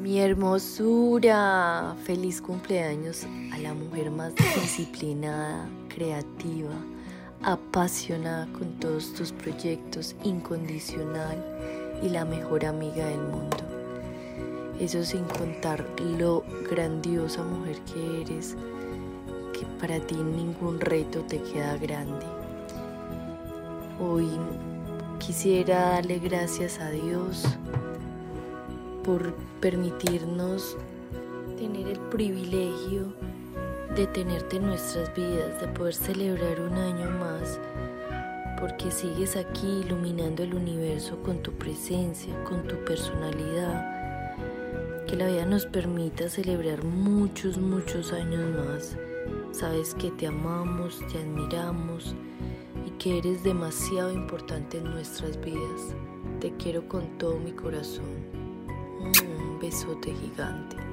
Mi hermosura, feliz cumpleaños a la mujer más disciplinada, creativa, apasionada con todos tus proyectos, incondicional y la mejor amiga del mundo. Eso sin contar lo grandiosa mujer que eres, que para ti ningún reto te queda grande. Hoy quisiera darle gracias a Dios por permitirnos tener el privilegio de tenerte en nuestras vidas, de poder celebrar un año más, porque sigues aquí iluminando el universo con tu presencia, con tu personalidad. Que la vida nos permita celebrar muchos, muchos años más. Sabes que te amamos, te admiramos y que eres demasiado importante en nuestras vidas. Te quiero con todo mi corazón. Un besote gigante.